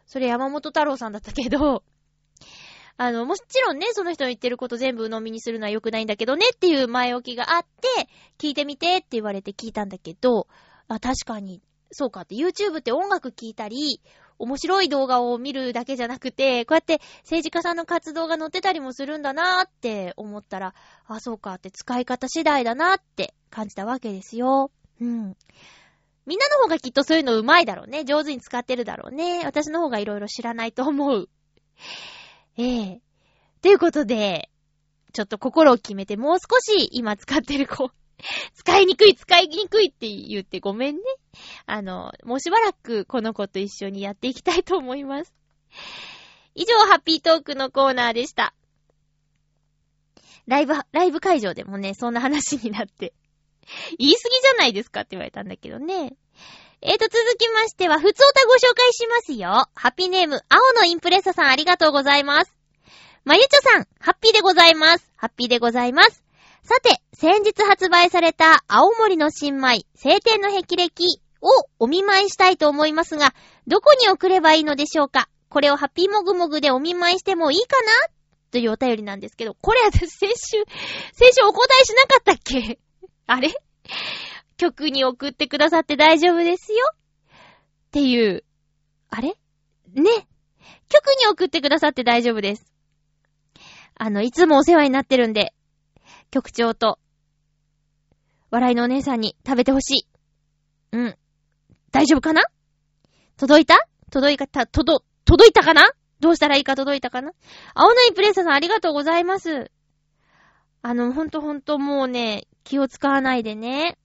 それ山本太郎さんだったけど、あの、もちろんね、その人の言ってること全部鵜呑みにするのは良くないんだけどねっていう前置きがあって、聞いてみてって言われて聞いたんだけど、あ、確かに、そうかって、YouTube って音楽聞いたり、面白い動画を見るだけじゃなくて、こうやって政治家さんの活動が載ってたりもするんだなーって思ったら、あ、そうかって使い方次第だなーって感じたわけですよ。うん。みんなの方がきっとそういうの上手いだろうね。上手に使ってるだろうね。私の方がいろいろ知らないと思う。ええということで、ちょっと心を決めてもう少し今使ってる子、使いにくい使いにくいって言ってごめんね。あの、もうしばらくこの子と一緒にやっていきたいと思います。以上、ハッピートークのコーナーでした。ライブ、ライブ会場でもね、そんな話になって 言い過ぎじゃないですかって言われたんだけどね。えーと、続きましては、ふつおたご紹介しますよ。ハッピーネーム、青のインプレッサさんありがとうございます。まゆちょさん、ハッピーでございます。ハッピーでございます。さて、先日発売された青森の新米、晴天の霹靂をお見舞いしたいと思いますが、どこに送ればいいのでしょうか？これをハッピーもぐもぐでお見舞いしてもいいかな？というお便りなんですけど、これ私先週、先週お答えしなかったっけ？あれ？曲に送ってくださって大丈夫ですよ？っていう、あれ？ね。曲に送ってくださって大丈夫です。あの、いつもお世話になってるんで、局長と、笑いのお姉さんに食べてほしい。うん。大丈夫かな？届いた？届いた、届、届いたかな？どうしたらいいか？届いたかな？青のイプレッサさんありがとうございます。あの、ほんとほんともうね、気を使わないでね。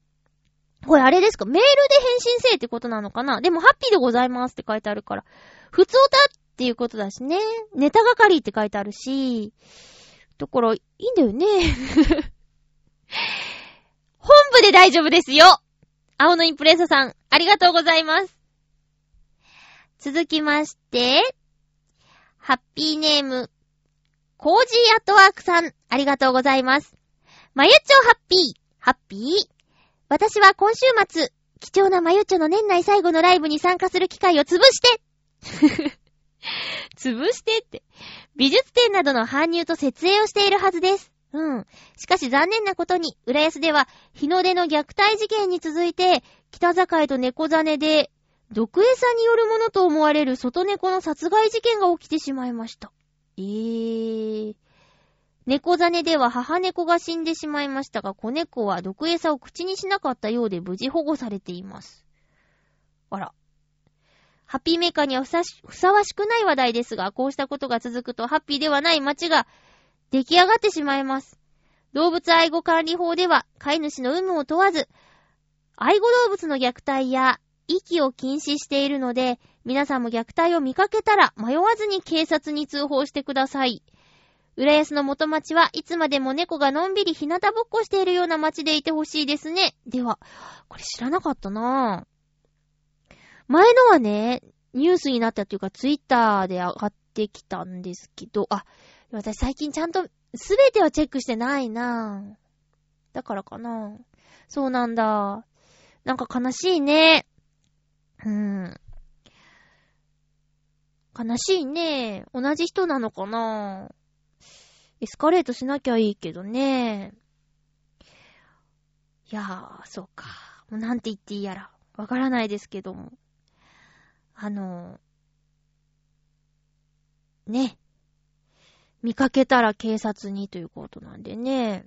これあれですか？メールで返信せえってことなのかな？でもハッピーでございますって書いてあるから。普通だっていうことだしね。ネタ係って書いてあるし。だから、いいんだよね。本部で大丈夫ですよ青のインプレッサさん、ありがとうございます。続きまして、ハッピーネーム、コージーアットワークさん、ありがとうございます。まゆちょハッピー、ハッピー。私は今週末、貴重なまゆちょの年内最後のライブに参加する機会を潰して 潰してって。美術展などの搬入と設営をしているはずです。うん。しかし残念なことに、浦安では、日の出の虐待事件に続いて、北境と猫ザネで、毒餌によるものと思われる外猫の殺害事件が起きてしまいました。えー。猫ザネでは母猫が死んでしまいましたが、子猫は毒餌を口にしなかったようで無事保護されています。あら。ハッピーメーカーにはふさふさわしくない話題ですが、こうしたことが続くとハッピーではない街が出来上がってしまいます。動物愛護管理法では、飼い主の有無を問わず、愛護動物の虐待や息を禁止しているので、皆さんも虐待を見かけたら迷わずに警察に通報してください。浦安の元町はいつまでも猫がのんびり日向ぼっこしているような街でいてほしいですね。では、これ知らなかったなぁ。前のはね、ニュースになったというかツイッターで上がってきたんですけど、あ、私最近ちゃんとすべてはチェックしてないなぁ。だからかなそうなんだ。なんか悲しいね。うん。悲しいね。同じ人なのかなエスカレートしなきゃいいけどね。いやー、そうか。もうなんて言っていいやら。わからないですけども。あの、ね。見かけたら警察にということなんでね。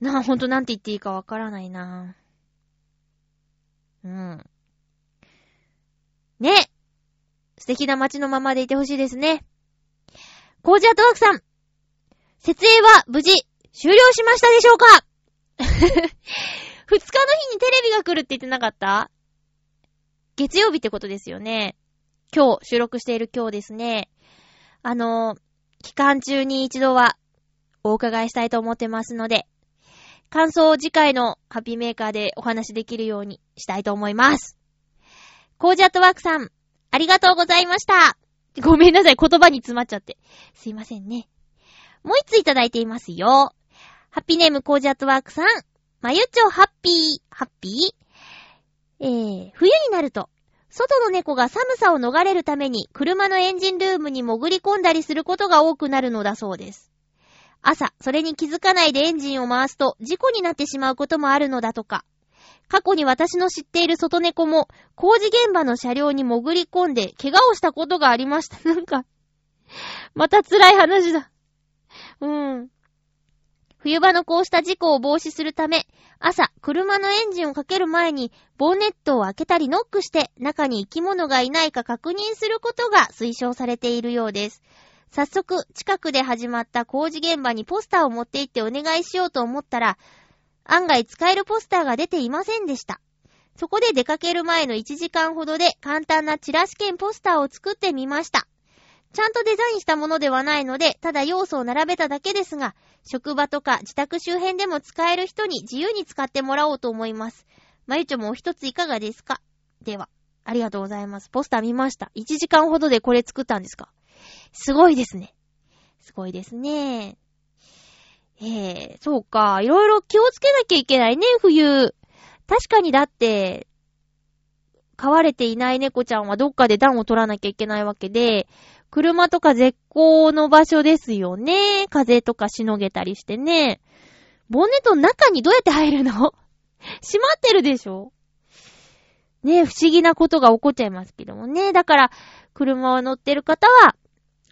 なあ、ほんとなんて言っていいかわからないな。うん。ね素敵な街のままでいてほしいですね。コージアトワークさん。設営は無事終了しましたでしょうか？二日の日にテレビが来るって言ってなかった？月曜日ってことですよね。今日、収録している今日ですね。あの、期間中に一度はお伺いしたいと思ってますので、感想を次回のハッピーメーカーでお話できるようにしたいと思います。コージアットワークさん、ありがとうございました。ごめんなさい、言葉に詰まっちゃって。すいませんね。もう一ついただいていますよ。ハッピーネームコージアットワークさん。まゆちょハッピー、ハッピー。えー、冬になると、外の猫が寒さを逃れるために車のエンジンルームに潜り込んだりすることが多くなるのだそうです。朝、それに気づかないでエンジンを回すと事故になってしまうこともあるのだとか。過去に私の知っている外猫も工事現場の車両に潜り込んで怪我をしたことがありました。なんか、また辛い話だ。うん。冬場のこうした事故を防止するため、朝、車のエンジンをかける前に、ボンネットを開けたりノックして、中に生き物がいないか確認することが推奨されているようです。早速、近くで始まった工事現場にポスターを持って行ってお願いしようと思ったら、案外使えるポスターが出ていませんでした。そこで出かける前の1時間ほどで簡単なチラシ券ポスターを作ってみました。ちゃんとデザインしたものではないので、ただ要素を並べただけですが、職場とか自宅周辺でも使える人に自由に使ってもらおうと思います。まゆちょもお一ついかがですか？では、ありがとうございます。ポスター見ました。1時間ほどでこれ作ったんですか？すごいですね。すごいですね。ええー、そうか。いろいろ気をつけなきゃいけないね、冬。確かにだって、飼われていない猫ちゃんはどっかで暖を取らなきゃいけないわけで、車とか絶好の場所ですよね。風とかしのげたりしてね。ボンネットの中にどうやって入るの？閉まってるでしょ？ね不思議なことが起こっちゃいますけどもね。だから、車を乗ってる方は、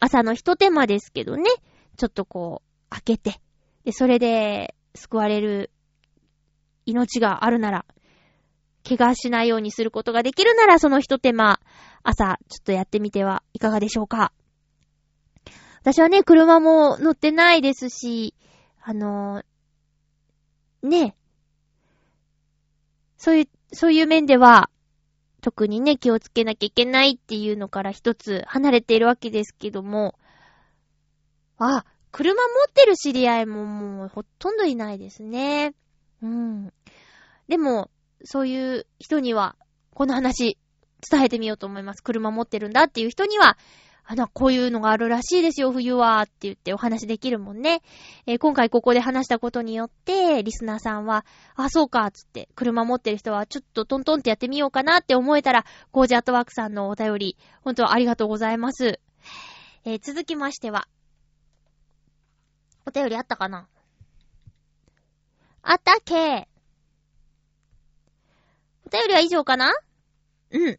朝の一手間ですけどね。ちょっとこう、開けて。で、それで、救われる命があるなら、怪我しないようにすることができるなら、その一手間、朝、ちょっとやってみてはいかがでしょうか。私はね、車も乗ってないですし、あのー、ね、そういう、そういう面では、特にね、気をつけなきゃいけないっていうのから一つ離れているわけですけども、あ、車持ってる知り合いももうほとんどいないですね。うん。でも、そういう人には、この話、伝えてみようと思います。車持ってるんだっていう人には、あの、こういうのがあるらしいですよ、冬は、って言ってお話できるもんね。えー、今回ここで話したことによって、リスナーさんは、あ、そうか、つって、車持ってる人は、ちょっとトントンってやってみようかなって思えたら、コージアットワークさんのお便り、本当ありがとうございます。えー、続きましては、お便りあったかな？あったっけ？お便りは以上かな？うん。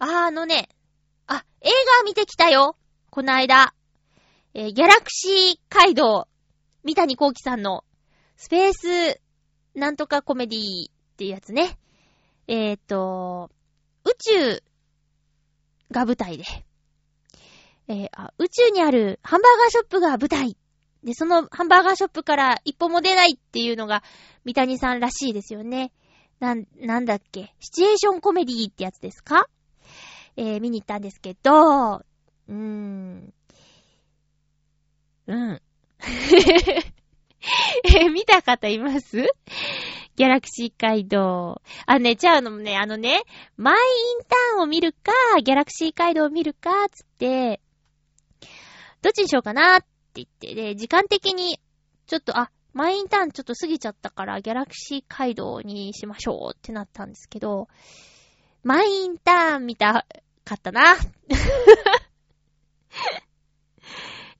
あ、あのね、あ、映画見てきたよ。この間。えー、ギャラクシー街道、三谷幸喜さんの、スペース、なんとかコメディーっていうやつね。えっ、ー、と、宇宙が舞台で。えー、あ、宇宙にあるハンバーガーショップが舞台。で、そのハンバーガーショップから一歩も出ないっていうのが、三谷さんらしいですよね。なん、なんだっけ？シチュエーションコメディーってやつですか？えー、見に行ったんですけど、うーん。うん。え見た方います？ギャラクシー街道。あ、ね、ちゃうのもね、あのね、マイインターンを見るか、ギャラクシー街道を見るか、つって、どっちにしようかなって言って、で、時間的に、ちょっと、あ、マイインターンちょっと過ぎちゃったから、ギャラクシー街道にしましょうってなったんですけど、マイインターン見たかったな。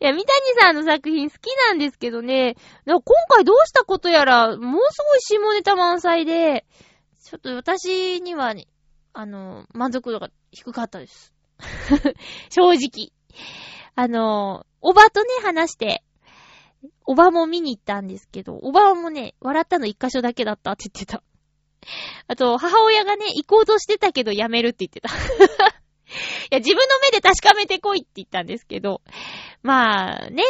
いや、三谷さんの作品好きなんですけどね、今回どうしたことやら、もうすごい下ネタ満載で、ちょっと私には、ね、あの、満足度が低かったです。正直。あの、おばとね、話して、おばも見に行ったんですけど、おばもね、笑ったの一箇所だけだったって言ってた。あと、母親がね、行こうとしてたけどやめるって言ってた。いや、自分の目で確かめてこいって言ったんですけど、まあね、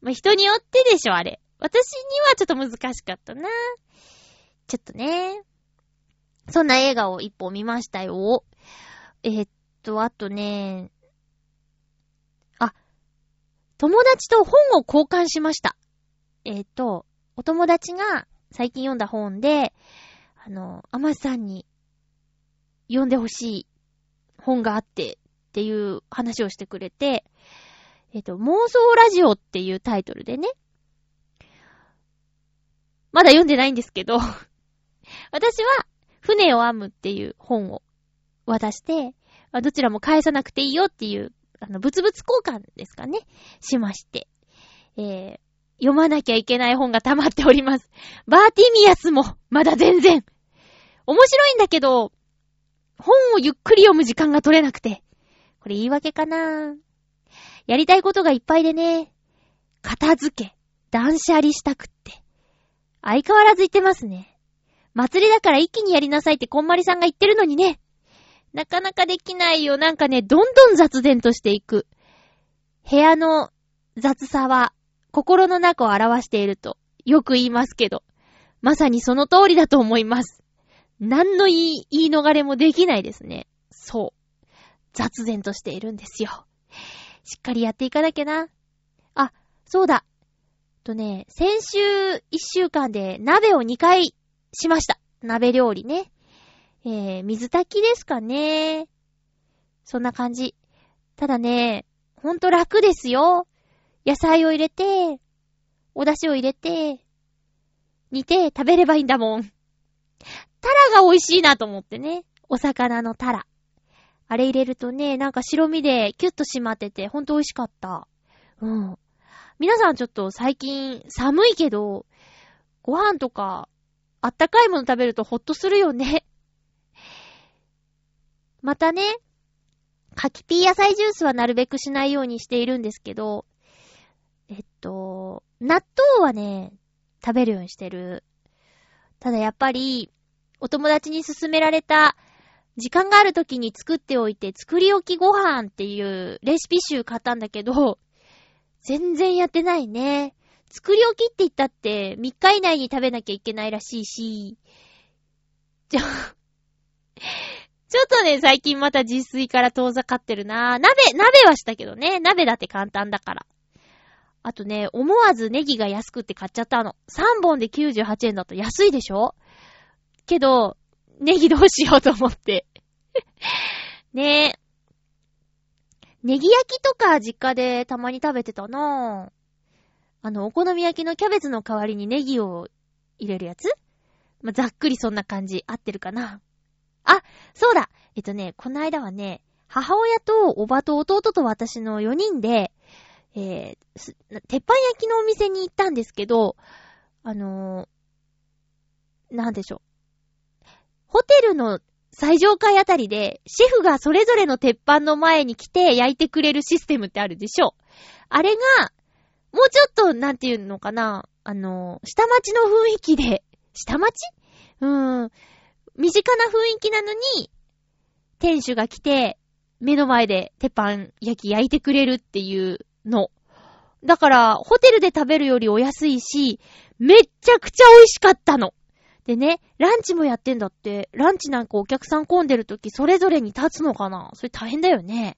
まあ、人によってでしょ、あれ。私にはちょっと難しかったな。ちょっとね。そんな映画を一本見ましたよ。えー、っと、あとね、あ、友達と本を交換しました。えー、っと、お友達が最近読んだ本で、あの、アマさんに読んでほしい本があってっていう話をしてくれて、えっ、と、妄想ラジオっていうタイトルでね、まだ読んでないんですけど 私は、船を編むっていう本を渡して、どちらも返さなくていいよっていう、あの、物々交換ですかね、しまして。えー、読まなきゃいけない本が溜まっております。バーティミアスも、まだ全然。面白いんだけど、本をゆっくり読む時間が取れなくて。これ言い訳かなやりたいことがいっぱいでね、片付け、断捨離したくって。相変わらず言ってますね。祭りだから一気にやりなさいってこんまりさんが言ってるのにね。なかなかできないよ。なんかね、どんどん雑然としていく。部屋の雑さは心の中を表しているとよく言いますけど、まさにその通りだと思います。何の言い、言い逃れもできないですね。そう。雑然としているんですよ。しっかりやっていかなきゃな。あ、そうだ。とね、先週一週間で鍋を2回しました。鍋料理ね。えー、水炊きですかね。そんな感じ。ただね、ほんと楽ですよ。野菜を入れて、お出汁を入れて、煮て食べればいいんだもん。タラが美味しいなと思ってね。お魚のタラ。あれ入れるとね、なんか白身でキュッと締まってて、ほんと美味しかった。うん。皆さんちょっと最近寒いけど、ご飯とか、あったかいもの食べるとほっとするよね。またね、柿ピー野菜ジュースはなるべくしないようにしているんですけど、えっと、納豆はね、食べるようにしてる。ただやっぱり、お友達に勧められた、時間がある時に作っておいて、作り置きご飯っていうレシピ集買ったんだけど、全然やってないね。作り置きって言ったって3日以内に食べなきゃいけないらしいし、ちょ、ちょっとね、最近また自炊から遠ざかってるな鍋、鍋はしたけどね。鍋だって簡単だから。あとね、思わずネギが安くって買っちゃったの。3本で98円だと安いでしょ？けど、ネギどうしようと思って。ねえ。ネギ焼きとか実家でたまに食べてたなぁ。あの、お好み焼きのキャベツの代わりにネギを入れるやつ？まあ、ざっくりそんな感じ。合ってるかな？あ、そうだえっとね、この間はね、母親とおばと弟と私の4人で、えー、鉄板焼きのお店に行ったんですけど、あのー、なんでしょう。ホテルの最上階あたりで、シェフがそれぞれの鉄板の前に来て焼いてくれるシステムってあるでしょ。あれが、もうちょっと、なんていうのかな、あの、下町の雰囲気で、下町？うーん、身近な雰囲気なのに、店主が来て、目の前で鉄板焼き焼いてくれるっていうの。だから、ホテルで食べるよりお安いし、めっちゃくちゃ美味しかったの。でね、ランチもやってんだって、ランチなんかお客さん混んでるときそれぞれに立つのかな？それ大変だよね。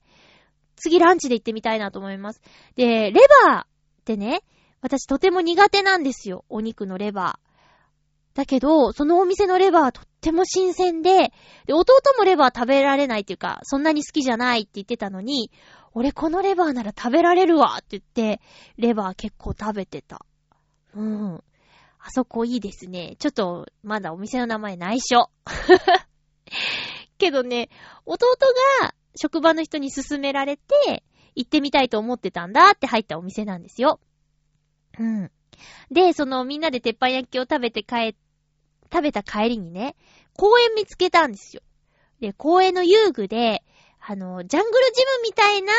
次ランチで行ってみたいなと思います。で、レバーってね、私とても苦手なんですよ。お肉のレバー。だけど、そのお店のレバーとっても新鮮で、で、弟もレバー食べられないっていうか、そんなに好きじゃないって言ってたのに、俺このレバーなら食べられるわって言って、レバー結構食べてた。うん。あそこいいですね。ちょっと、まだお店の名前内緒。けどね、弟が職場の人に勧められて、行ってみたいと思ってたんだって入ったお店なんですよ。うん。で、そのみんなで鉄板焼きを食べて帰、食べた帰りにね、公園見つけたんですよ。で、公園の遊具で、あの、ジャングルジムみたいな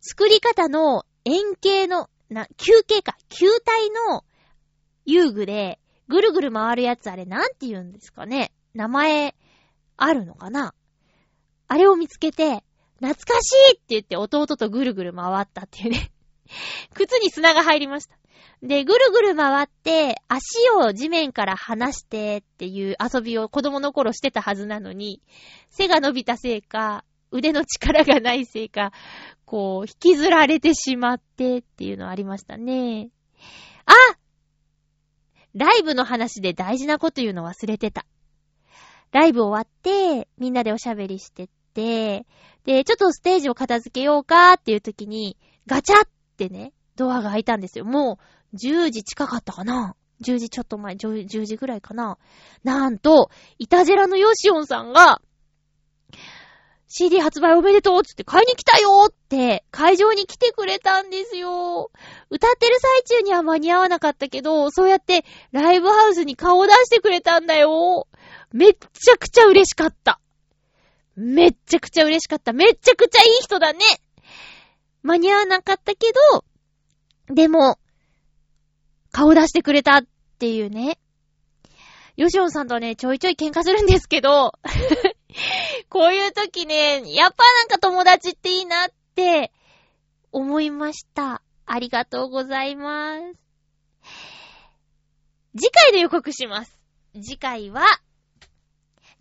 作り方の円形の、な、球形か、球体の遊具で、ぐるぐる回るやつあれなんて言うんですかね？名前、あるのかな？あれを見つけて、懐かしいって言って弟とぐるぐる回ったっていうね 靴に砂が入りました。で、ぐるぐる回って、足を地面から離してっていう遊びを子供の頃してたはずなのに、背が伸びたせいか、腕の力がないせいか、こう、引きずられてしまってっていうのありましたね。あライブの話で大事なこと言うの忘れてた。ライブ終わって、みんなでおしゃべりしてって、で、ちょっとステージを片付けようかっていう時に、ガチャってね、ドアが開いたんですよ。もう、10時近かったかな ?10 時ちょっと前、10時ぐらいかななんと、イタジェラのヨシオンさんが、CD 発売おめでとうつって買いに来たよって会場に来てくれたんですよ。歌ってる最中には間に合わなかったけど、そうやってライブハウスに顔を出してくれたんだよ。めっちゃくちゃ嬉しかった。めっちゃくちゃ嬉しかった。めっちゃくちゃいい人だね。間に合わなかったけど、でも、顔出してくれたっていうね。ヨシオンさんとね、ちょいちょい喧嘩するんですけど、こういう時ね、やっぱなんか友達っていいなって思いました。ありがとうございます。次回で予告します。次回は、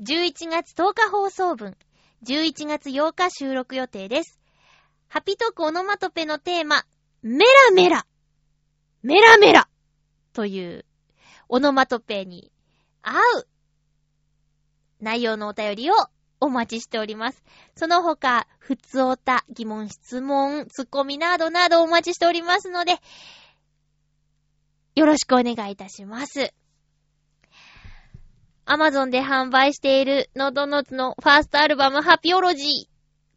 11月10日放送分、11月8日収録予定です。ハピトークオノマトペのテーマ、メラメラメラメラというオノマトペに合う内容のお便りをお待ちしております。その他、ふつおた、疑問、質問、ツッコミなどなどお待ちしておりますので、よろしくお願いいたします。アマゾンで販売しているノートノーツのファーストアルバムハピオロジー。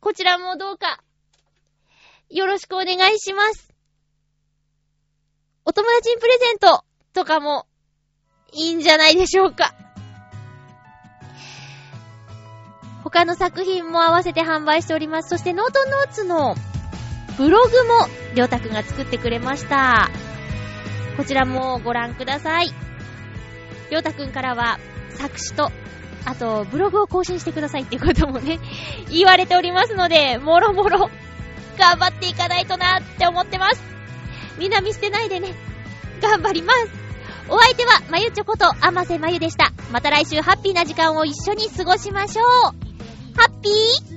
こちらもどうか、よろしくお願いします。お友達にプレゼントとかもいいんじゃないでしょうか。他の作品も合わせて販売しております。そしてノートノーツのブログもりょうたくんが作ってくれました。こちらもご覧ください。りょうたくんからは作詞と、あとブログを更新してくださいっていうこともね、言われておりますので、もろもろ頑張っていかないとなって思ってます。みんな見捨てないでね。頑張ります。お相手は、まゆちょこと、あませまゆでした。また来週ハッピーな時間を一緒に過ごしましょう。ハッピー